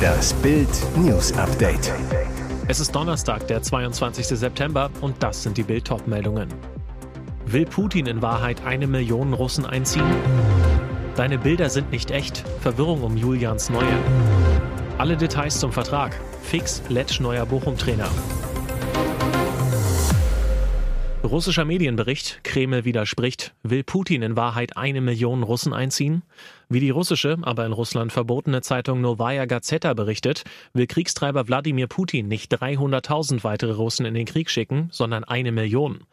Das Bild News Update. Es ist Donnerstag, der 22. September und das sind die Bild meldungen Will Putin in Wahrheit eine Million Russen einziehen? Deine Bilder sind nicht echt. Verwirrung um Julians Neue. Alle Details zum Vertrag. Fix Letsch neuer Bochum-Trainer. Russischer Medienbericht, Kreml widerspricht, will Putin in Wahrheit eine Million Russen einziehen? Wie die russische, aber in Russland verbotene Zeitung Novaya Gazeta berichtet, will Kriegstreiber Wladimir Putin nicht 300.000 weitere Russen in den Krieg schicken, sondern eine Million.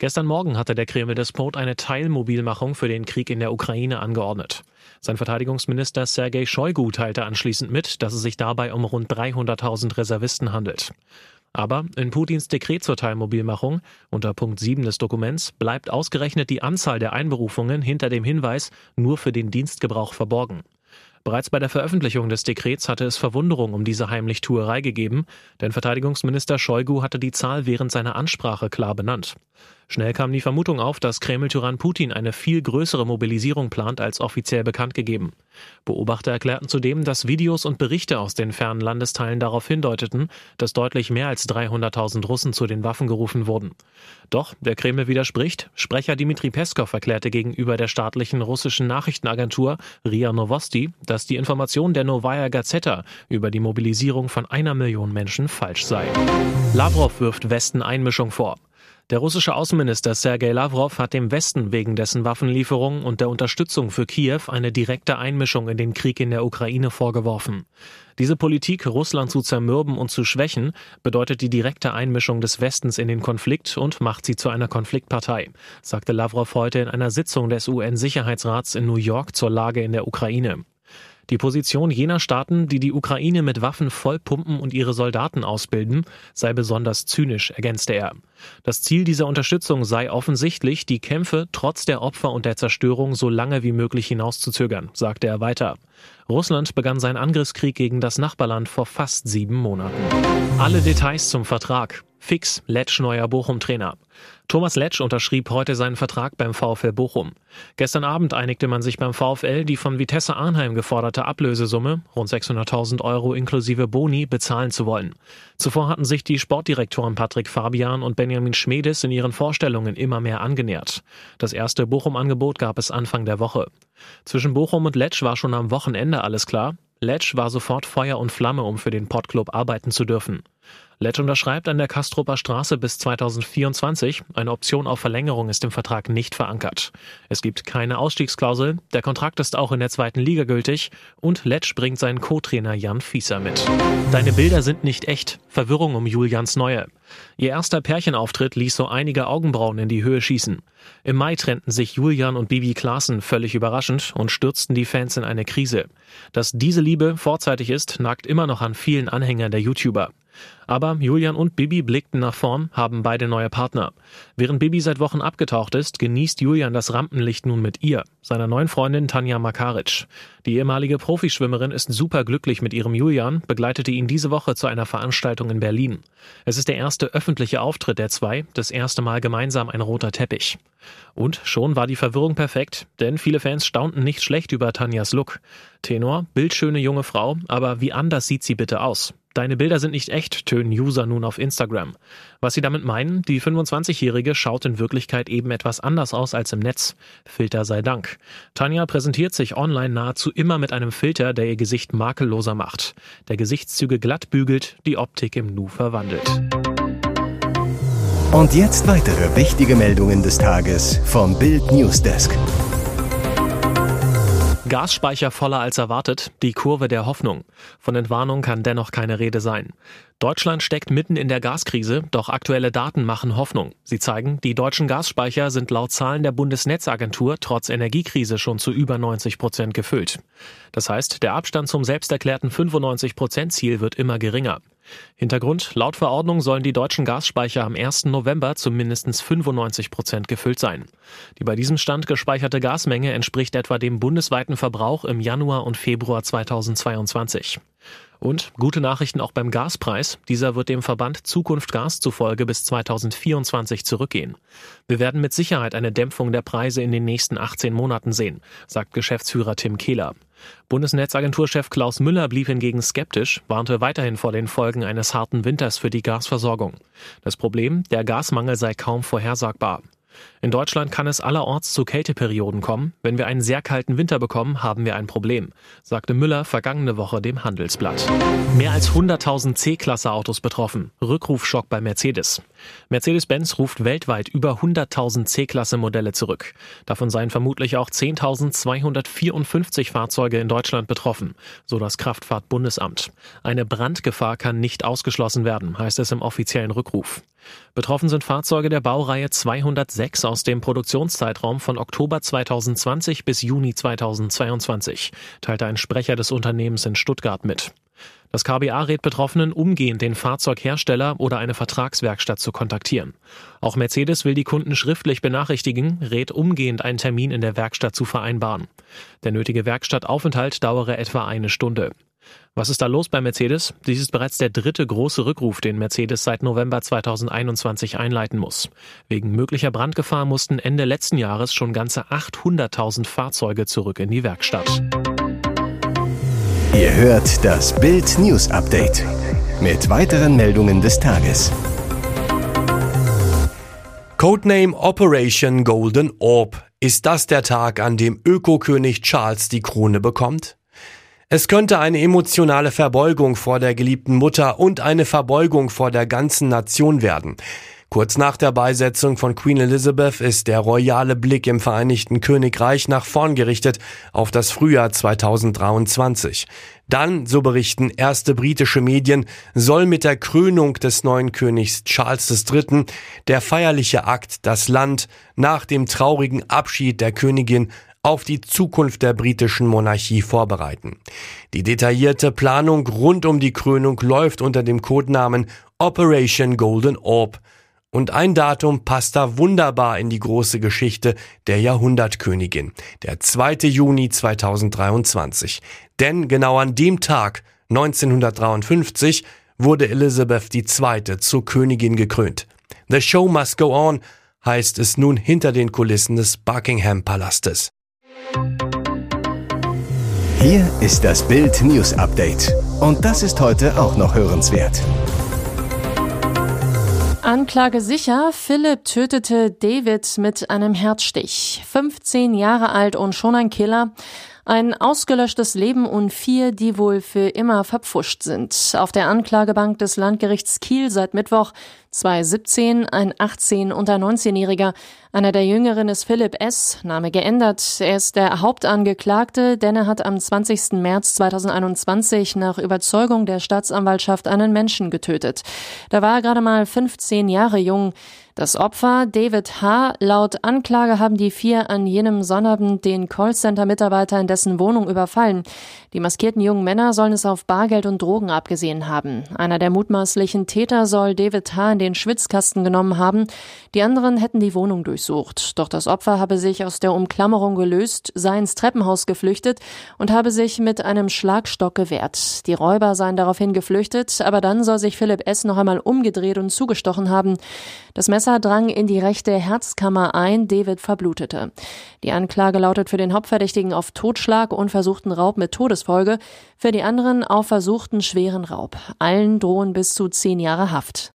Gestern Morgen hatte der Kreml-Despot eine Teilmobilmachung für den Krieg in der Ukraine angeordnet. Sein Verteidigungsminister Sergei Shoigu teilte anschließend mit, dass es sich dabei um rund 300.000 Reservisten handelt. Aber in Putins Dekret zur Teilmobilmachung unter Punkt 7 des Dokuments bleibt ausgerechnet die Anzahl der Einberufungen hinter dem Hinweis nur für den Dienstgebrauch verborgen. Bereits bei der Veröffentlichung des Dekrets hatte es Verwunderung um diese Heimlichtuerei gegeben, denn Verteidigungsminister Shoigu hatte die Zahl während seiner Ansprache klar benannt. Schnell kam die Vermutung auf, dass Kreml-Tyrann Putin eine viel größere Mobilisierung plant als offiziell bekannt gegeben. Beobachter erklärten zudem, dass Videos und Berichte aus den fernen Landesteilen darauf hindeuteten, dass deutlich mehr als 300.000 Russen zu den Waffen gerufen wurden. Doch der Kreml widerspricht. Sprecher Dmitri Peskov erklärte gegenüber der staatlichen russischen Nachrichtenagentur RIA Novosti, dass die Information der Novaya Gazeta über die Mobilisierung von einer Million Menschen falsch sei. Lavrov wirft Westen Einmischung vor. Der russische Außenminister Sergei Lavrov hat dem Westen wegen dessen Waffenlieferungen und der Unterstützung für Kiew eine direkte Einmischung in den Krieg in der Ukraine vorgeworfen. Diese Politik, Russland zu zermürben und zu schwächen, bedeutet die direkte Einmischung des Westens in den Konflikt und macht sie zu einer Konfliktpartei, sagte Lavrov heute in einer Sitzung des UN-Sicherheitsrats in New York zur Lage in der Ukraine. Die Position jener Staaten, die die Ukraine mit Waffen vollpumpen und ihre Soldaten ausbilden, sei besonders zynisch, ergänzte er. Das Ziel dieser Unterstützung sei offensichtlich, die Kämpfe trotz der Opfer und der Zerstörung so lange wie möglich hinauszuzögern, sagte er weiter. Russland begann seinen Angriffskrieg gegen das Nachbarland vor fast sieben Monaten. Alle Details zum Vertrag. Fix Letsch neuer Bochum-Trainer. Thomas Letsch unterschrieb heute seinen Vertrag beim VfL Bochum. Gestern Abend einigte man sich beim VfL, die von Vitesse Arnheim geforderte Ablösesumme, rund 600.000 Euro inklusive Boni, bezahlen zu wollen. Zuvor hatten sich die Sportdirektoren Patrick Fabian und Benjamin Schmedes in ihren Vorstellungen immer mehr angenähert. Das erste Bochum-Angebot gab es Anfang der Woche. Zwischen Bochum und Letsch war schon am Wochenende alles klar. Letsch war sofort Feuer und Flamme, um für den Pottclub arbeiten zu dürfen. Letsch unterschreibt an der Kastrupper Straße bis 2024. Eine Option auf Verlängerung ist im Vertrag nicht verankert. Es gibt keine Ausstiegsklausel. Der Kontrakt ist auch in der zweiten Liga gültig. Und Letsch bringt seinen Co-Trainer Jan Fieser mit. Deine Bilder sind nicht echt. Verwirrung um Julians Neue. Ihr erster Pärchenauftritt ließ so einige Augenbrauen in die Höhe schießen. Im Mai trennten sich Julian und Bibi Klaassen völlig überraschend und stürzten die Fans in eine Krise. Dass diese Liebe vorzeitig ist, nagt immer noch an vielen Anhängern der YouTuber. Aber Julian und Bibi blickten nach vorn, haben beide neue Partner. Während Bibi seit Wochen abgetaucht ist, genießt Julian das Rampenlicht nun mit ihr, seiner neuen Freundin Tanja Makaric. Die ehemalige Profischwimmerin ist superglücklich mit ihrem Julian, begleitete ihn diese Woche zu einer Veranstaltung in Berlin. Es ist der erste öffentliche Auftritt der zwei, das erste Mal gemeinsam ein roter Teppich. Und schon war die Verwirrung perfekt, denn viele Fans staunten nicht schlecht über Tanjas Look. Tenor, bildschöne junge Frau, aber wie anders sieht sie bitte aus? Deine Bilder sind nicht echt, tönen User nun auf Instagram. Was sie damit meinen, die 25-Jährige schaut in Wirklichkeit eben etwas anders aus als im Netz. Filter sei Dank. Tanja präsentiert sich online nahezu immer mit einem Filter, der ihr Gesicht makelloser macht. Der Gesichtszüge glatt bügelt, die Optik im Nu verwandelt. Und jetzt weitere wichtige Meldungen des Tages vom Bild Newsdesk. Gasspeicher voller als erwartet, die Kurve der Hoffnung. Von Entwarnung kann dennoch keine Rede sein. Deutschland steckt mitten in der Gaskrise, doch aktuelle Daten machen Hoffnung. Sie zeigen, die deutschen Gasspeicher sind laut Zahlen der Bundesnetzagentur trotz Energiekrise schon zu über 90 Prozent gefüllt. Das heißt, der Abstand zum selbsterklärten 95 Prozent Ziel wird immer geringer. Hintergrund, laut Verordnung sollen die deutschen Gasspeicher am 1. November zu mindestens 95 Prozent gefüllt sein. Die bei diesem Stand gespeicherte Gasmenge entspricht etwa dem bundesweiten Verbrauch im Januar und Februar 2022. Und gute Nachrichten auch beim Gaspreis. Dieser wird dem Verband Zukunft Gas zufolge bis 2024 zurückgehen. Wir werden mit Sicherheit eine Dämpfung der Preise in den nächsten 18 Monaten sehen, sagt Geschäftsführer Tim Kehler. Bundesnetzagenturchef Klaus Müller blieb hingegen skeptisch, warnte weiterhin vor den Folgen eines harten Winters für die Gasversorgung. Das Problem, der Gasmangel sei kaum vorhersagbar. In Deutschland kann es allerorts zu Kälteperioden kommen. Wenn wir einen sehr kalten Winter bekommen, haben wir ein Problem, sagte Müller vergangene Woche dem Handelsblatt. Mehr als 100.000 C-Klasse-Autos betroffen. Rückrufschock bei Mercedes. Mercedes-Benz ruft weltweit über 100.000 C-Klasse-Modelle zurück. Davon seien vermutlich auch 10.254 Fahrzeuge in Deutschland betroffen, so das Kraftfahrtbundesamt. Eine Brandgefahr kann nicht ausgeschlossen werden, heißt es im offiziellen Rückruf. Betroffen sind Fahrzeuge der Baureihe 206 aus dem Produktionszeitraum von Oktober 2020 bis Juni 2022, teilte ein Sprecher des Unternehmens in Stuttgart mit. Das KBA rät Betroffenen umgehend den Fahrzeughersteller oder eine Vertragswerkstatt zu kontaktieren. Auch Mercedes will die Kunden schriftlich benachrichtigen, rät umgehend einen Termin in der Werkstatt zu vereinbaren. Der nötige Werkstattaufenthalt dauere etwa eine Stunde. Was ist da los bei Mercedes? Dies ist bereits der dritte große Rückruf, den Mercedes seit November 2021 einleiten muss. Wegen möglicher Brandgefahr mussten Ende letzten Jahres schon ganze 800.000 Fahrzeuge zurück in die Werkstatt. Ihr hört das Bild News Update mit weiteren Meldungen des Tages. Codename Operation Golden Orb. Ist das der Tag, an dem Ökokönig Charles die Krone bekommt? Es könnte eine emotionale Verbeugung vor der geliebten Mutter und eine Verbeugung vor der ganzen Nation werden. Kurz nach der Beisetzung von Queen Elizabeth ist der royale Blick im Vereinigten Königreich nach vorn gerichtet auf das Frühjahr 2023. Dann, so berichten erste britische Medien, soll mit der Krönung des neuen Königs Charles III. der feierliche Akt das Land nach dem traurigen Abschied der Königin auf die Zukunft der britischen Monarchie vorbereiten. Die detaillierte Planung rund um die Krönung läuft unter dem Codenamen Operation Golden Orb. Und ein Datum passt da wunderbar in die große Geschichte der Jahrhundertkönigin, der 2. Juni 2023. Denn genau an dem Tag, 1953, wurde Elizabeth II. zur Königin gekrönt. The show must go on, heißt es nun hinter den Kulissen des Buckingham Palastes. Hier ist das Bild News Update. Und das ist heute auch noch hörenswert. Anklage sicher, Philipp tötete David mit einem Herzstich. 15 Jahre alt und schon ein Killer. Ein ausgelöschtes Leben und vier, die wohl für immer verpfuscht sind. Auf der Anklagebank des Landgerichts Kiel seit Mittwoch zwei 17, ein 18 und ein 19-Jähriger. Einer der Jüngeren ist Philipp S., Name geändert. Er ist der Hauptangeklagte, denn er hat am 20. März 2021 nach Überzeugung der Staatsanwaltschaft einen Menschen getötet. Da war er gerade mal 15 Jahre jung. Das Opfer, David H., laut Anklage haben die vier an jenem Sonnabend den Callcenter-Mitarbeiter in dessen Wohnung überfallen. Die maskierten jungen Männer sollen es auf Bargeld und Drogen abgesehen haben. Einer der mutmaßlichen Täter soll David H. in den Schwitzkasten genommen haben. Die anderen hätten die Wohnung durchsucht. Doch das Opfer habe sich aus der Umklammerung gelöst, sei ins Treppenhaus geflüchtet und habe sich mit einem Schlagstock gewehrt. Die Räuber seien daraufhin geflüchtet, aber dann soll sich Philipp S. noch einmal umgedreht und zugestochen haben. Das Messer drang in die rechte Herzkammer ein, David verblutete. Die Anklage lautet für den Hauptverdächtigen auf Totschlag und versuchten Raub mit Todesfolge, für die anderen auf versuchten schweren Raub. Allen drohen bis zu zehn Jahre Haft.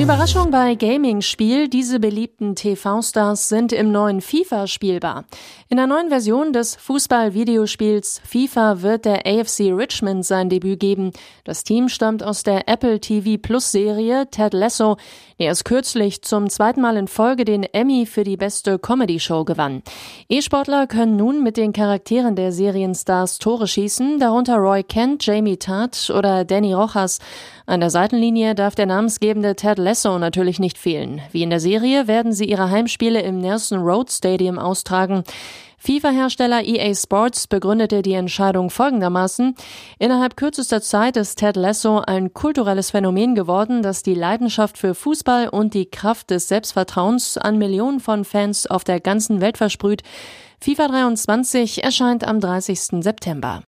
Überraschung bei Gaming-Spiel. Diese beliebten TV-Stars sind im neuen FIFA spielbar. In der neuen Version des Fußball-Videospiels FIFA wird der AFC Richmond sein Debüt geben. Das Team stammt aus der Apple TV Plus Serie Ted Lasso, der erst kürzlich zum zweiten Mal in Folge den Emmy für die beste Comedy-Show gewann. E-Sportler können nun mit den Charakteren der Serienstars Tore schießen, darunter Roy Kent, Jamie Tart oder Danny Rojas. An der Seitenlinie darf der namensgebende Ted Lasso natürlich nicht fehlen. Wie in der Serie werden sie ihre Heimspiele im Nelson Road Stadium austragen. FIFA-Hersteller EA Sports begründete die Entscheidung folgendermaßen. Innerhalb kürzester Zeit ist Ted Lasso ein kulturelles Phänomen geworden, das die Leidenschaft für Fußball und die Kraft des Selbstvertrauens an Millionen von Fans auf der ganzen Welt versprüht. FIFA 23 erscheint am 30. September.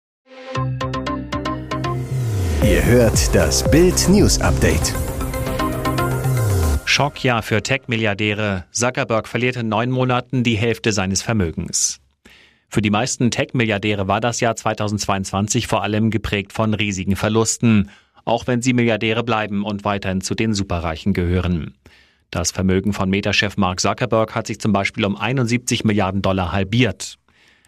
Ihr hört das Bild News Update. Schockjahr für Tech-Milliardäre. Zuckerberg verliert in neun Monaten die Hälfte seines Vermögens. Für die meisten Tech-Milliardäre war das Jahr 2022 vor allem geprägt von riesigen Verlusten, auch wenn sie Milliardäre bleiben und weiterhin zu den Superreichen gehören. Das Vermögen von Meta-Chef Mark Zuckerberg hat sich zum Beispiel um 71 Milliarden Dollar halbiert.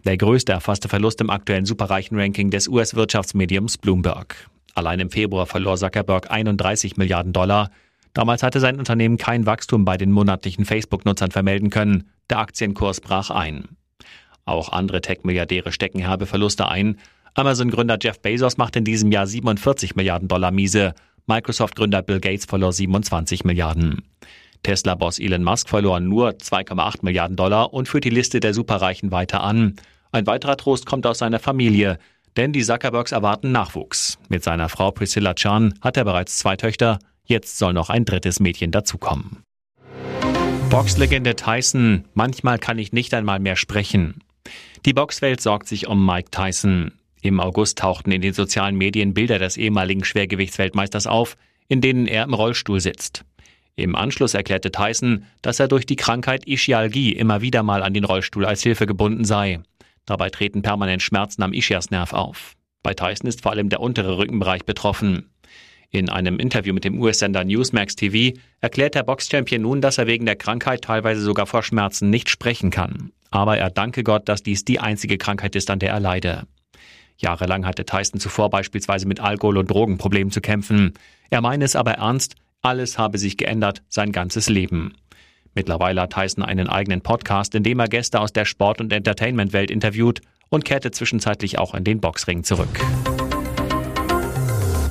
Der größte erfasste Verlust im aktuellen Superreichen-Ranking des US-Wirtschaftsmediums Bloomberg. Allein im Februar verlor Zuckerberg 31 Milliarden Dollar. Damals hatte sein Unternehmen kein Wachstum bei den monatlichen Facebook-Nutzern vermelden können. Der Aktienkurs brach ein. Auch andere Tech-Milliardäre stecken herbe Verluste ein. Amazon-Gründer Jeff Bezos macht in diesem Jahr 47 Milliarden Dollar miese. Microsoft-Gründer Bill Gates verlor 27 Milliarden. Tesla-Boss Elon Musk verlor nur 2,8 Milliarden Dollar und führt die Liste der Superreichen weiter an. Ein weiterer Trost kommt aus seiner Familie, denn die Zuckerbergs erwarten Nachwuchs. Mit seiner Frau Priscilla Chan hat er bereits zwei Töchter, jetzt soll noch ein drittes Mädchen dazukommen. Boxlegende Tyson, manchmal kann ich nicht einmal mehr sprechen. Die Boxwelt sorgt sich um Mike Tyson. Im August tauchten in den sozialen Medien Bilder des ehemaligen Schwergewichtsweltmeisters auf, in denen er im Rollstuhl sitzt. Im Anschluss erklärte Tyson, dass er durch die Krankheit Ischialgie immer wieder mal an den Rollstuhl als Hilfe gebunden sei. Dabei treten permanent Schmerzen am Ischiasnerv auf. Bei Tyson ist vor allem der untere Rückenbereich betroffen. In einem Interview mit dem US-Sender Newsmax TV erklärt der Boxchampion nun, dass er wegen der Krankheit teilweise sogar vor Schmerzen nicht sprechen kann. Aber er danke Gott, dass dies die einzige Krankheit ist, an der er leide. Jahrelang hatte Tyson zuvor beispielsweise mit Alkohol- und Drogenproblemen zu kämpfen. Er meine es aber ernst, alles habe sich geändert, sein ganzes Leben. Mittlerweile hat Tyson einen eigenen Podcast, in dem er Gäste aus der Sport- und Entertainment-Welt interviewt und kehrte zwischenzeitlich auch in den Boxring zurück.